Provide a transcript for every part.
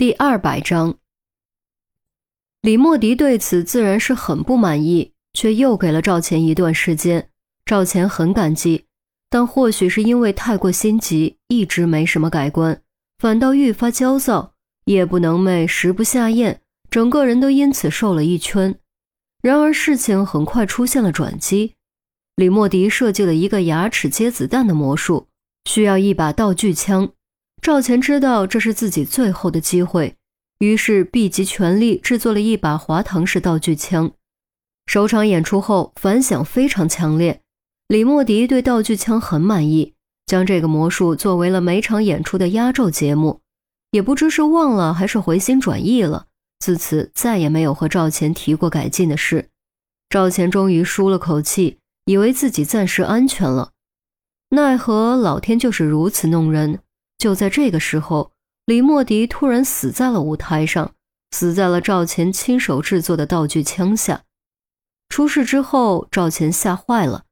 第二百章，李莫迪对此自然是很不满意，却又给了赵钱一段时间。赵钱很感激，但或许是因为太过心急，一直没什么改观，反倒愈发焦躁，夜不能寐，食不下咽，整个人都因此瘦了一圈。然而事情很快出现了转机，李莫迪设计了一个牙齿接子弹的魔术，需要一把道具枪。赵钱知道这是自己最后的机会，于是毕集全力制作了一把滑膛式道具枪。首场演出后反响非常强烈，李莫迪对道具枪很满意，将这个魔术作为了每场演出的压轴节目。也不知是忘了还是回心转意了，自此再也没有和赵钱提过改进的事。赵钱终于舒了口气，以为自己暂时安全了，奈何老天就是如此弄人。就在这个时候，李莫迪突然死在了舞台上，死在了赵钱亲手制作的道具枪下。出事之后，赵钱吓坏了，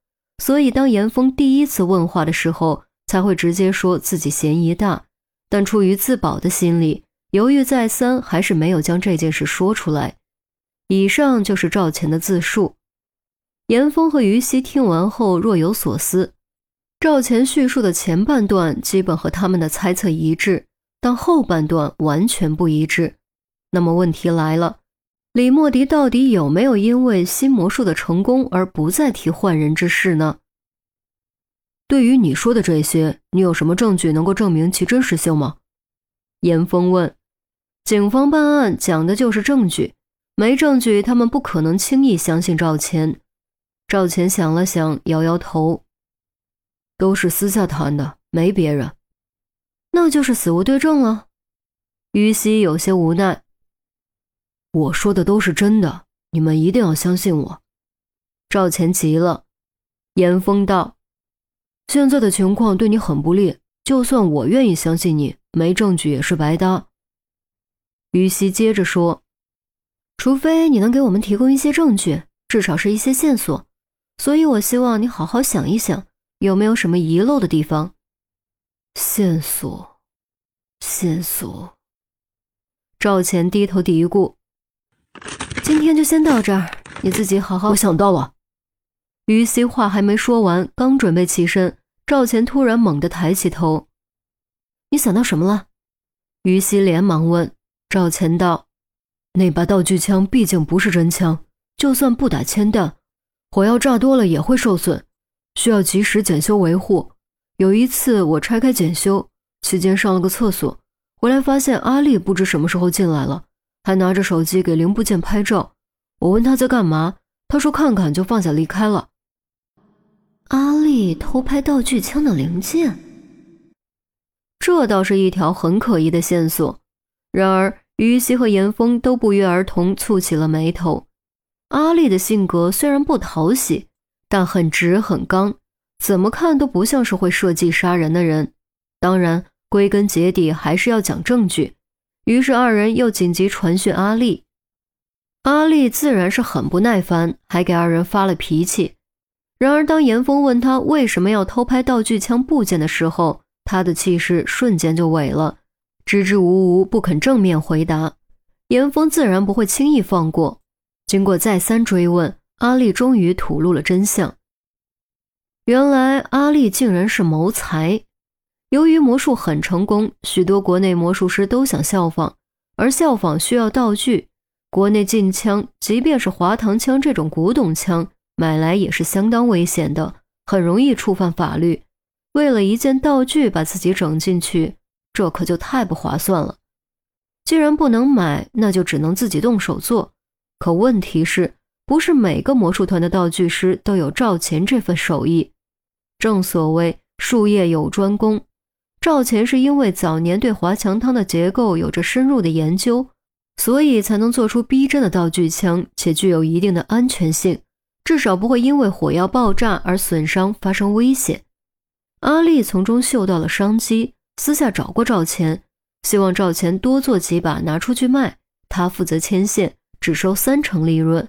所以当严峰第一次问话的时候，才会直接说自己嫌疑大。但出于自保的心理，犹豫再三，还是没有将这件事说出来。以上就是赵钱的自述。严峰和于西听完后若有所思。赵钱叙述的前半段基本和他们的猜测一致，但后半段完全不一致。那么问题来了，李莫迪到底有没有因为新魔术的成功而不再提换人之事呢？对于你说的这些，你有什么证据能够证明其真实性吗？严峰问。警方办案讲的就是证据，没证据他们不可能轻易相信赵钱。赵钱想了想，摇摇头。都是私下谈的，没别人，那就是死无对证了。于西有些无奈。我说的都是真的，你们一定要相信我。赵钱急了。严峰道：“现在的情况对你很不利，就算我愿意相信你，没证据也是白搭。”于西接着说：“除非你能给我们提供一些证据，至少是一些线索。所以我希望你好好想一想。”有没有什么遗漏的地方？线索，线索。赵钱低头嘀咕：“今天就先到这儿，你自己好好。”我想到了。于西话还没说完，刚准备起身，赵钱突然猛地抬起头：“你想到什么了？”于西连忙问。赵钱道：“那把道具枪毕竟不是真枪，就算不打铅弹，火药炸多了也会受损。”需要及时检修维护。有一次我拆开检修期间上了个厕所，回来发现阿丽不知什么时候进来了，还拿着手机给零部件拍照。我问他在干嘛，他说看看就放下离开了。阿丽偷拍道具枪的零件，这倒是一条很可疑的线索。然而于西和严峰都不约而同蹙起了眉头。阿丽的性格虽然不讨喜。但很直很刚，怎么看都不像是会设计杀人的人。当然，归根结底还是要讲证据。于是二人又紧急传讯阿丽，阿丽自然是很不耐烦，还给二人发了脾气。然而，当严峰问他为什么要偷拍道具枪部件的时候，他的气势瞬间就萎了，支支吾吾不肯正面回答。严峰自然不会轻易放过，经过再三追问。阿丽终于吐露了真相。原来阿丽竟然是谋财。由于魔术很成功，许多国内魔术师都想效仿，而效仿需要道具。国内禁枪，即便是滑膛枪这种古董枪，买来也是相当危险的，很容易触犯法律。为了一件道具把自己整进去，这可就太不划算了。既然不能买，那就只能自己动手做。可问题是。不是每个魔术团的道具师都有赵钱这份手艺。正所谓术业有专攻，赵钱是因为早年对华强汤的结构有着深入的研究，所以才能做出逼真的道具枪，且具有一定的安全性，至少不会因为火药爆炸而损伤发生危险。阿丽从中嗅到了商机，私下找过赵钱，希望赵钱多做几把拿出去卖，他负责牵线，只收三成利润。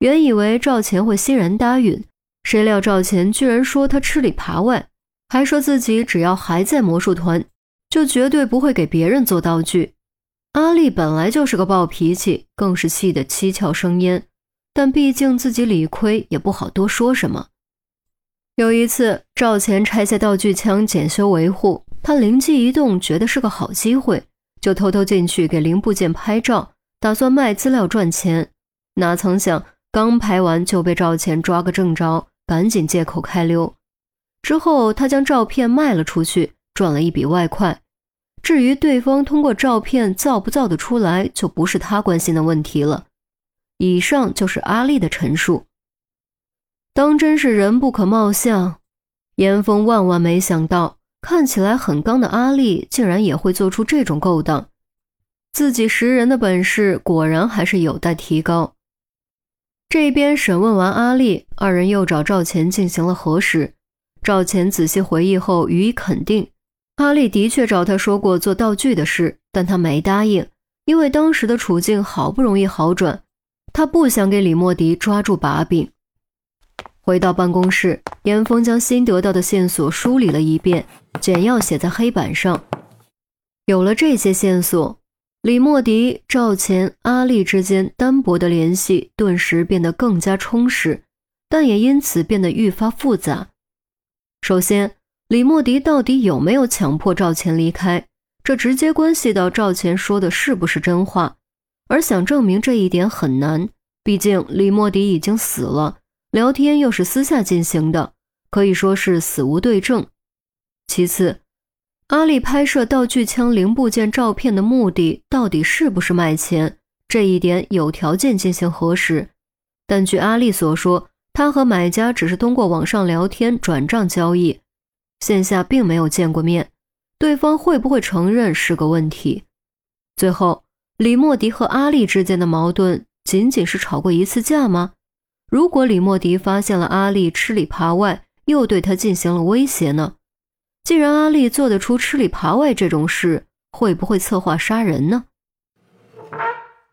原以为赵钱会欣然答应，谁料赵钱居然说他吃里扒外，还说自己只要还在魔术团，就绝对不会给别人做道具。阿丽本来就是个暴脾气，更是气得七窍生烟。但毕竟自己理亏，也不好多说什么。有一次，赵钱拆下道具枪检修维护，他灵机一动，觉得是个好机会，就偷偷进去给零部件拍照，打算卖资料赚钱。哪曾想，刚拍完就被赵钱抓个正着，赶紧借口开溜。之后，他将照片卖了出去，赚了一笔外快。至于对方通过照片造不造得出来，就不是他关心的问题了。以上就是阿丽的陈述。当真是人不可貌相，严峰万万没想到，看起来很刚的阿丽竟然也会做出这种勾当。自己识人的本事果然还是有待提高。这边审问完阿丽，二人又找赵钱进行了核实。赵钱仔细回忆后予以肯定，阿丽的确找他说过做道具的事，但他没答应，因为当时的处境好不容易好转，他不想给李莫迪抓住把柄。回到办公室，严峰将新得到的线索梳理了一遍，简要写在黑板上。有了这些线索，李莫迪、赵钱、阿丽之间单薄的联系顿时变得更加充实，但也因此变得愈发复杂。首先，李莫迪到底有没有强迫赵钱离开？这直接关系到赵钱说的是不是真话，而想证明这一点很难，毕竟李莫迪已经死了。聊天又是私下进行的，可以说是死无对证。其次，阿丽拍摄道具枪零部件照片的目的到底是不是卖钱？这一点有条件进行核实。但据阿丽所说，她和买家只是通过网上聊天转账交易，线下并没有见过面，对方会不会承认是个问题。最后，李莫迪和阿丽之间的矛盾仅仅是吵过一次架吗？如果李莫迪发现了阿丽吃里扒外，又对他进行了威胁呢？既然阿丽做得出吃里扒外这种事，会不会策划杀人呢？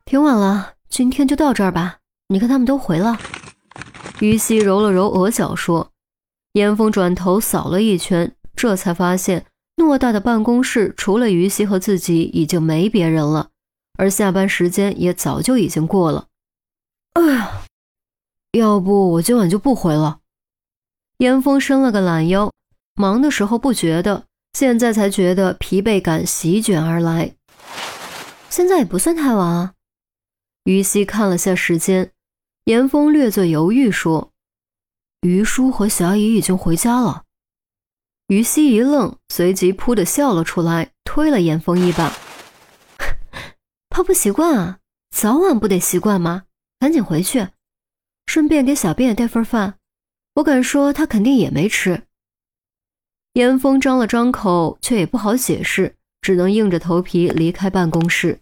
挺晚了，今天就到这儿吧。你看他们都回了。于西揉了揉额角说。严峰转头扫了一圈，这才发现偌大的办公室除了于西和自己，已经没别人了，而下班时间也早就已经过了。哎呀！要不我今晚就不回了。严峰伸了个懒腰，忙的时候不觉得，现在才觉得疲惫感席卷而来。现在也不算太晚啊。于西看了下时间，严峰略作犹豫说：“于叔和霞姨已经回家了。”于西一愣，随即噗的笑了出来，推了严峰一把：“怕不习惯啊？早晚不得习惯吗？赶紧回去。”顺便给小便也带份饭，我敢说他肯定也没吃。严峰张了张口，却也不好解释，只能硬着头皮离开办公室。